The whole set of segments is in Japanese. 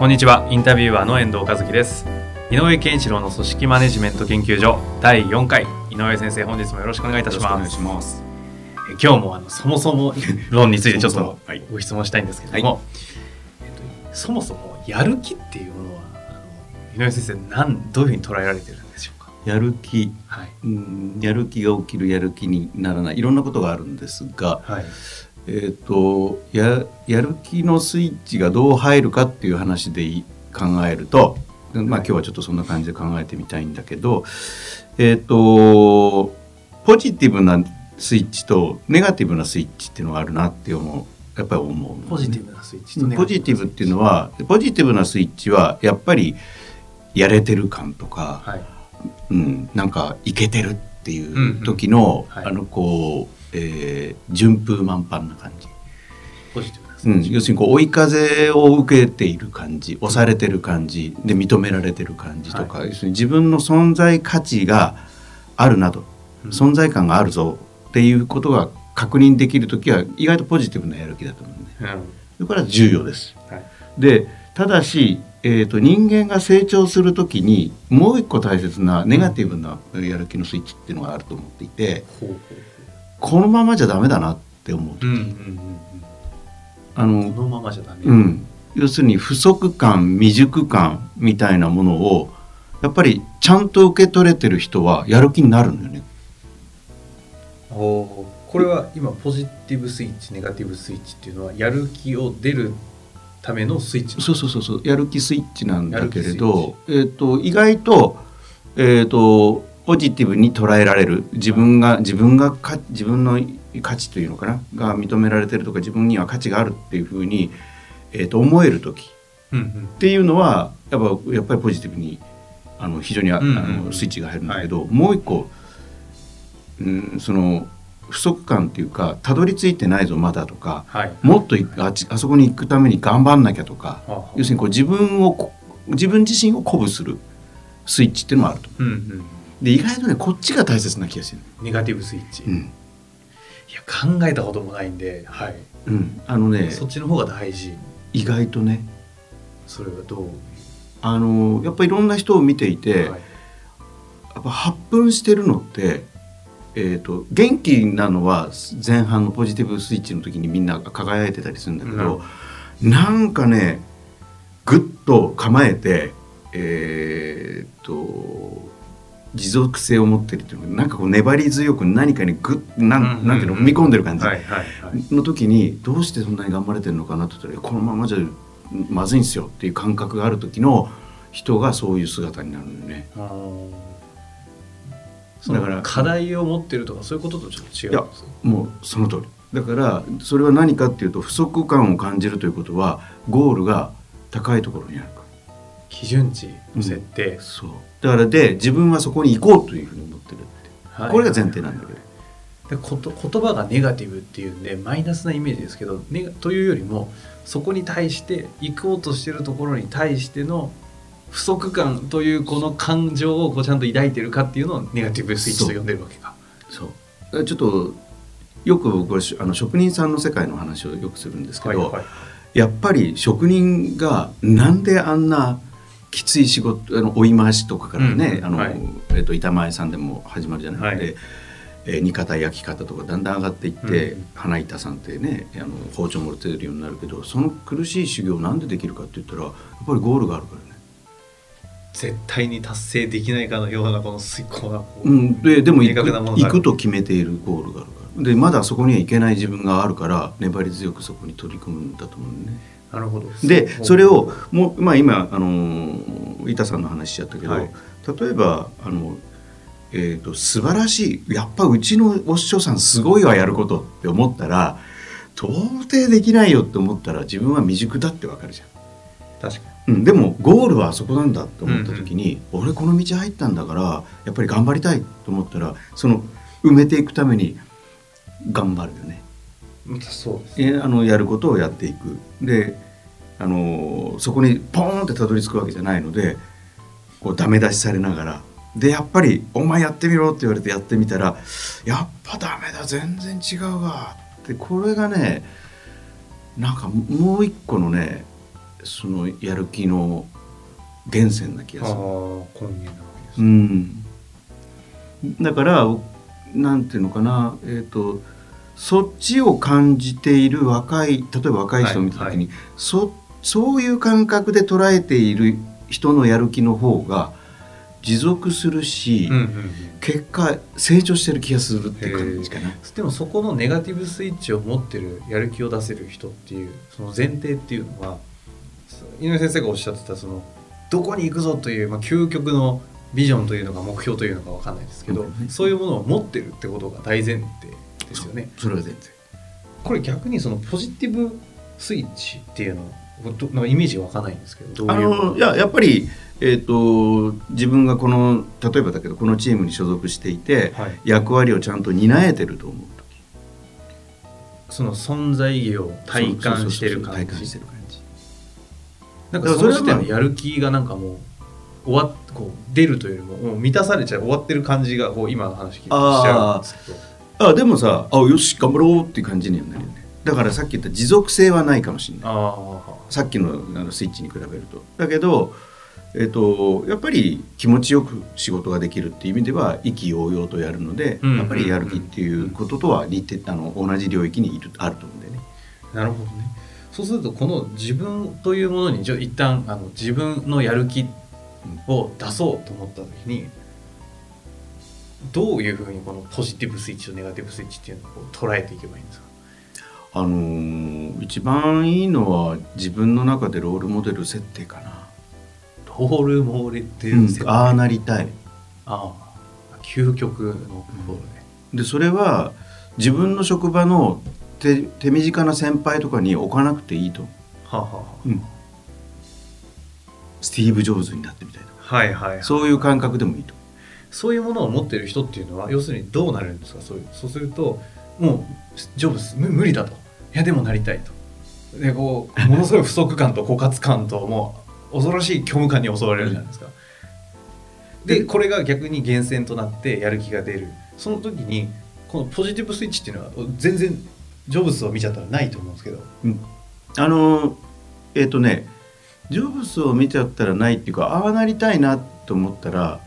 こんにちは。インタビュアーの遠藤和樹です。井上健一郎の組織マネジメント研究所第4回。井上先生本日もよろしくお願いいたします。え今日もあのそもそも論についてちょっと はい。ご質問したいんですけども、えっと、そもそもやる気っていうものはあの井上先生なんどういうふうに捉えられてるんでしょうか？やる気、はい。うん、やる気が起きるやる気にならない。いろんなことがあるんですが、はいえー、とややる気のスイッチがどう入るかっていう話でい考えると、まあ、今日はちょっとそんな感じで考えてみたいんだけど、えっ、とポジティブなスイッチとネガティブなスイッチっていうのがあるなって思うやっぱり思う。のね、ポジティブなスイッチとネガポジティブっていうのはポジティブなスイッチはやっぱりやれてる感とか、はい。うん、なんかいけてるっていう時の、うんうん。はい。あのこう、えー順風満帆な感じ、ポジティブうん、要するにこう追い風を受けている感じ押されてる感じで認められてる感じとか、は要するに自分の存在価値があるなと、うん。存在感があるぞっていうことが確認できる時は意外とポジティブなやる気だと思うね。うんこれは重要です。はい。でただし、えー、と人間が成長する時にもう一個大切なネガティブなやる気のスイッチっていうのがあると思っていてほうほうこのままじゃダメだなって思う。時、うんうんうん。あの、うんこのままじゃダメ、うん、要するに不足感未熟感みたいなものをやっぱりちゃんと受け取れてる人はやる気になるんだよね。おー。これは今ポジティブスイッチネガティブスイッチっていうのはやる気を出るためのスイッチ。そうそうそうそう。やる気スイッチなんだけれど、えー、と意外と,、えー、とポジティブに捉えられる。自分が自分がか自分の価値というのかな？が認められてるとか自分には価値があるっていうふうに、えー、と思える時。っていうのはやっぱやっぱりポジティブにあの非常にあ、のスイッチが入るんだけど、もう一個、うん、その不足感っていうかたどり着いてないぞまだとかはい。もっといああそこに行くために頑張んなきゃとかはあはあ。要するにこう自分をこ自分自身を鼓舞するスイッチっていうのもあると。うんうんで意外とねこっちが大切な気がする、ネガティブスイッチ、いうん。や考えたこともないんで、はい。うん、あのねそっちの方が大事。意外とね。それはどうあのやっぱりいろんな人を見ていて、はい。やっぱ発奮してるのって、えー、と元気なのは前半のポジティブスイッチの時にみんな輝いてたりするんだけど、なんかねぐっと構えてえー、と持続性を持ってるっていうのなんかこう粘り強く何かにぐっなんなんていうの踏み込んでる感じ。の時にどうしてそんなに頑張れてるのかなって言ったらこのままじゃまずいんですよっていう感覚がある時の人がそういう姿になるんだよね。だからの課題を持ってるとかそういうこととちょっと違うんですかもうその通り。だからそれは何かっていうと不足感を感じるということはゴールが高いところにある基準値の設定、そう。だからで自分はそこに行こうというふうに思ってるって、はい。これが前提なんだけど、でこと言葉がネガティブっていうんでマイナスなイメージですけどネガというよりもそこに対して行こうとしてるところに対しての不足感というこの感情をこうちゃんと抱いてるかっていうのをネガティブスイッチと呼んでるわけか。そう。ちょっとよく僕はしあの職人さんの世界の話をよくするんですけど、はいはい。やっぱり職人がなんであんなきつい仕事あの追い回しとかからね、あのえっと板前さんでも始まるじゃない、はい。でえー煮方焼き方とかだんだん上がっていって、うん。花板さんってねあの包丁も持てるようになるけどその苦しい修行なんでできるかって言ったらやっぱりゴールがあるからね。絶対に達成できないかのようなこの遂行なこう、うん、ででも行く行くと決めているゴールがあるから。でまだそこには行けない自分があるから粘り強くそこに取り組むんだと思うね。なるほど。でそれをもう、まあ、今あの板さんの話しちゃったけど、はい。例えばあの、えー、と素晴らしいやっぱうちのお師匠さんすごいわやることって思ったら到底できないよって思ったら自分は未熟だってわかるじゃん。確かうん、でもゴールはあそこなんだと思った時に、俺この道入ったんだからやっぱり頑張りたいと思ったらその埋めていくために頑張るよね。にそう。ですえあのやることをやっていく。であのそこにポーンってたどり着くわけじゃないのでこうダメ出しされながら。でやっぱり「お前やってみろ」って言われてやってみたら「やっぱダメだ全然違うわ」ってこれがねなんかもう一個のねそのやる気の源泉な気がする。だからなんていうのかなえっ、とそっちを感じている若い例えば若い人を見た時に、はいそそういう感覚で捉えている人のやる気の方が持続するし、うんうんうん。結果成長してる気がするっていう感じかな。でもそこのネガティブスイッチを持ってるやる気を出せる人っていうその前提っていうのは井上先生がおっしゃってたそのどこに行くぞという、まあ、究極のビジョンというのか目標というのかわかんないですけど、うん。そういうものを持ってるってことが大前提ですよね。それは全然。これ逆にそのポジティブスイッチっていうのどなんかイメージわかんないんですけどどあういうものいややっぱり、えー、と自分がこの例えばだけどこのチームに所属していて、はい、役割をちゃんと担えてると思うその存在意義を体感してる感体感しじてる感じ。なんかその時点でやる気がなんかもう終わっこう出るというよりももう満たされちゃう終わってる感じがこう今の話聞いてしちゃうんですけどあでもさあよし頑張ろうっていう感じにはなるよね。だからさっき言った持続性はないかもしれない。あさっきのあのスイッチに比べると。だけどえっとやっぱり気持ちよく仕事ができるっていう意味では意気揚々とやるので、うん。やっぱりやる気っていうこととは似てあの同じ領域にいるあると思うんだよね。あなるほどね。そうするとこの自分というものにじゃあ一旦あの自分のやる気を出そうと思った時にどういうふうにこのポジティブスイッチとネガティブスイッチっていうのを捉えていけばいいんですか？あのー一番いいのは自分の中でロールモデル設定かな。ロールモデルってうん。ああなりたい。ああ。究極のところで、でそれは自分の職場の手手短な先輩とかに置かなくていいと。思はあ、はあはう、うん、スティーブ・ジョブズになってみたいとあ、はいはいはい。そういう感覚でもいいとそういうものを持ってる人っていうのは要するにどうなるんですか？そういうそうするともうジョブズ無無理だと。いやでもなりたいと。でこうものすごい不足感と 枯渇感ともう恐ろしい虚無感に襲われるじゃないですか。でこれが逆に源泉となってやる気が出る。その時にこのポジティブスイッチっていうのは全然ジョブズを見ちゃったらないと思うんですけど。あのえっ、とねジョブズを見ちゃったらないっていうかああなりたいなと思ったら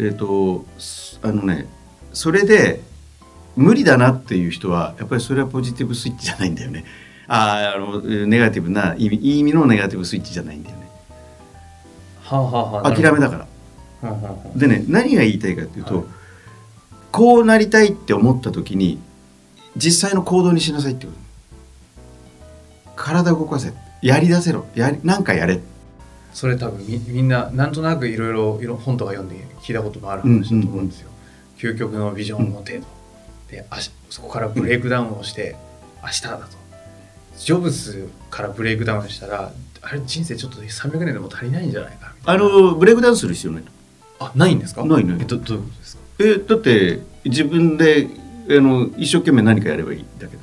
えっ、とすあのねそれで無理だなっていう人はやっぱりそれはポジティブスイッチじゃないんだよね。あーあのネガティブな意味いい意味のネガティブスイッチじゃないんだよね。はあはあはあ諦めだから。ら、はあはあはあでね何が言いたいかっていうと、はい。こうなりたいって思った時に実際の行動にしなさいってこと体動かせ。やり出せろ。やりなんかやれそれ多分みみんななんとなくいろいろいろ本とか読んで聞いたこともある話だと思うんですよ。究極のビジョンを持てと。でそこからブレイクダウンをして明日だと。ジョブズからブレイクダウンしたらあれ人生ちょっと300年でも足りないんじゃないかあなのブレイクダウンする必要ないあないんですか？ないないえどどういうことですか？えだって自分であの一生懸命何かやればいいだけだ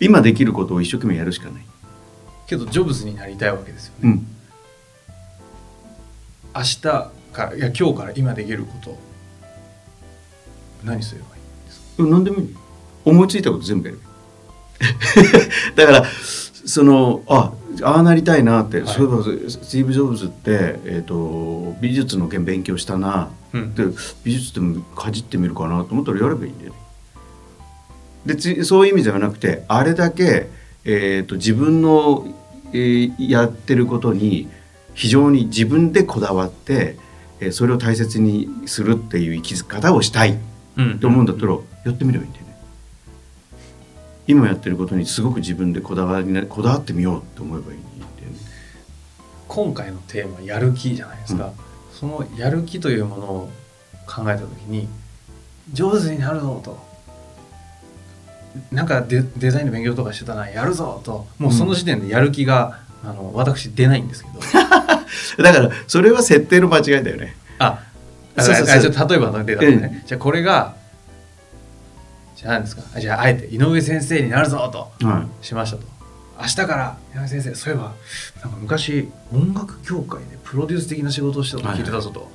今できることを一生懸命やるしかない、けどジョブズになりたいわけですよね。うん、明日からいや今日から今できること。何すればいいんですか？何でもいい。よ思いついたこと全部やる。だからそのあああなりたいなって、はい。そういえばスティーブ・ジョブズって、えー、と美術の件勉強したなうん。で美術でもかじってみるかなと思ったらやればいいんだよね。でつそういう意味ではなくてあれだけ、えー、と自分の、えーやってることに非常に自分でこだわって、えーそれを大切にするっていう生き方をしたいうん。と思うんだったらやってみればいいんだよね。今やってることにすごく自分でこだわりなこだわってみようって思えばいいんだよね。今回のテーマやる気じゃないですか、うん。そのやる気というものを考えた時に上手になるぞと。なんかデデザインの勉強とかしてたなやるぞと。もうその時点でやる気があの私出ないんですけど だからそれは設定の間違いだよね。あそうそうそう。例えばのデータね、じゃあこれがじゃあ何ですか？あじゃああえて井上先生になるぞとはしましたと。明日から井上先生そういえばなんか昔音楽業界でプロデュース的な仕事をしてたと聞いてたぞと、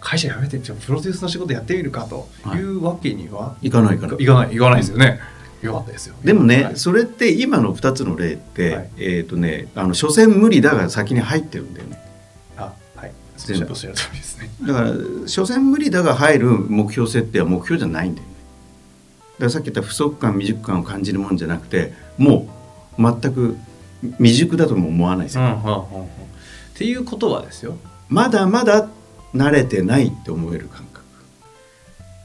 会社辞めてじゃあプロデュースの仕事やってみるかとい。うわけにはいかないか。らいかないいかないですよね、よかったですよ。でもね、はい。それって今の2つの例って、はい。えっ、とねあの所詮無理だが先に入ってるんだよね全部おっしゃる通りですね。だから所詮無理だが入る目標設定は目標じゃないんだよね。だからさっき言った不足感未熟感を感じるもんじゃなくてもう全く未熟だとも思わないですよ、うんうんうん。うんっていうことはですよ。まだまだ慣れてないって思える感覚。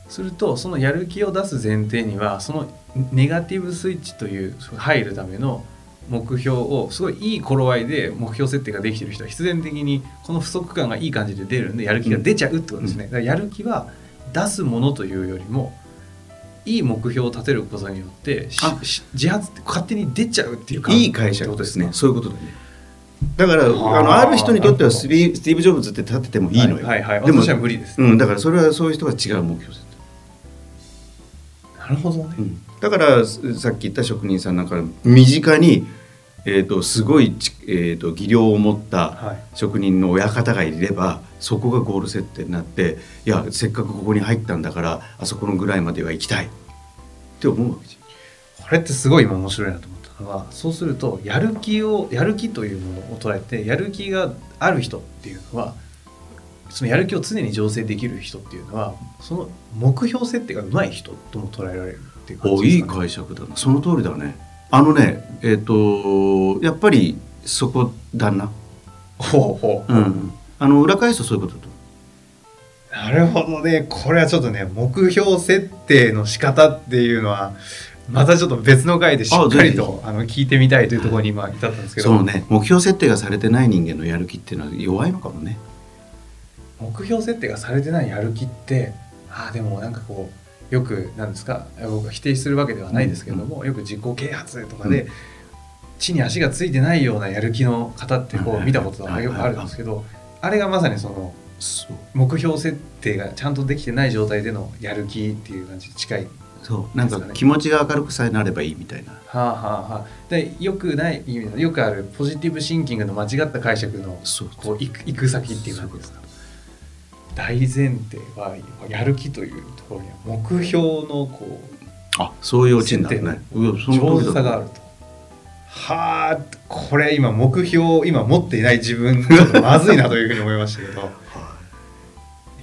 するとそのやる気を出す前提にはそのネガティブスイッチという入るための目標をすごいいい頃合いで目標設定ができてる人は必然的にこの不足感がいい感じで出るんでやる気が出ちゃうってことですね、だからやる気は出すものというよりもいい目標を立てることによって自発って勝手に出ちゃうっていう感いい解釈ですね。そういうことだね。だからあはのあある人にとってはスティースティーブ・ジョブズって立ててもいいのよ、はいはいはい。でも私は無理です、うん、だからそれはそういう人が違う目標設定。なるほどね、うんだからすさっき言った職人さんなんか身近に、えー、とすごいち、えー、と技量を持ったはい。職人の親方がいればそこがゴール設定になっていやせっかくここに入ったんだからあそこのぐらいまでは行きたい。って思うわけじこれってすごい今面白いなと思ったのはそうするとやる気をやる気というものを捉えてやる気がある人っていうのはそのやる気を常に醸成できる人っていうのはその目標設定が上手い人とも捉えられるっていうゃんおいい感じですか、ね、解釈だな。その通りだね。あのねえっ、とやっぱりそこだな、ほうほう、うん、あの裏返すとそういうことだと。なるほどね。これはちょっとね目標設定の仕方っていうのはまたちょっと別の回でしっかりとあの聞いてみたいというところに今至ったんですけど、そうね。目標設定がされてない人間のやる気っていうのは弱いのかもね目標設定がされてないやる気ってああでもなんかこうよくなんですか？僕は否定するわけではないですけども、よく自己啓発とかで、う地に足がついてないようなやる気の方ってこう見たことがよくあるんですけどあれがまさにその目標設定がちゃんとできてない状態でのやる気っていう感じに近い。そう。なんか気持ちが明るくさえなればいいみたいな。はあはあはあ、でよくない意味のよくあるポジティブシンキングの間違った解釈のこう行く行く先っていう感じですか？大前提はやる気というところには目標のこあそういうオチになるね。上があるとはあこれ今目標今持っていない自分 ちょっとまずいなというふうに思いましたけど。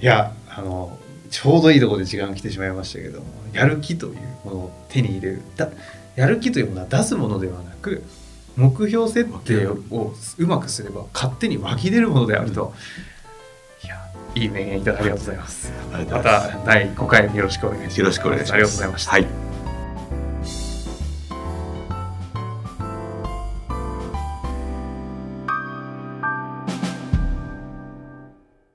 い。やあのちょうどいいところで時間来てしまいましたけどもやる気というものを手に入れる。だやる気というものは出すものではなく目標設定をうまくすれば勝手に湧き出るものであると、いやいい名言いただきありがとうございます。また第5回よろしくお願いします。よろしくお願いします。ありがとうございました。はい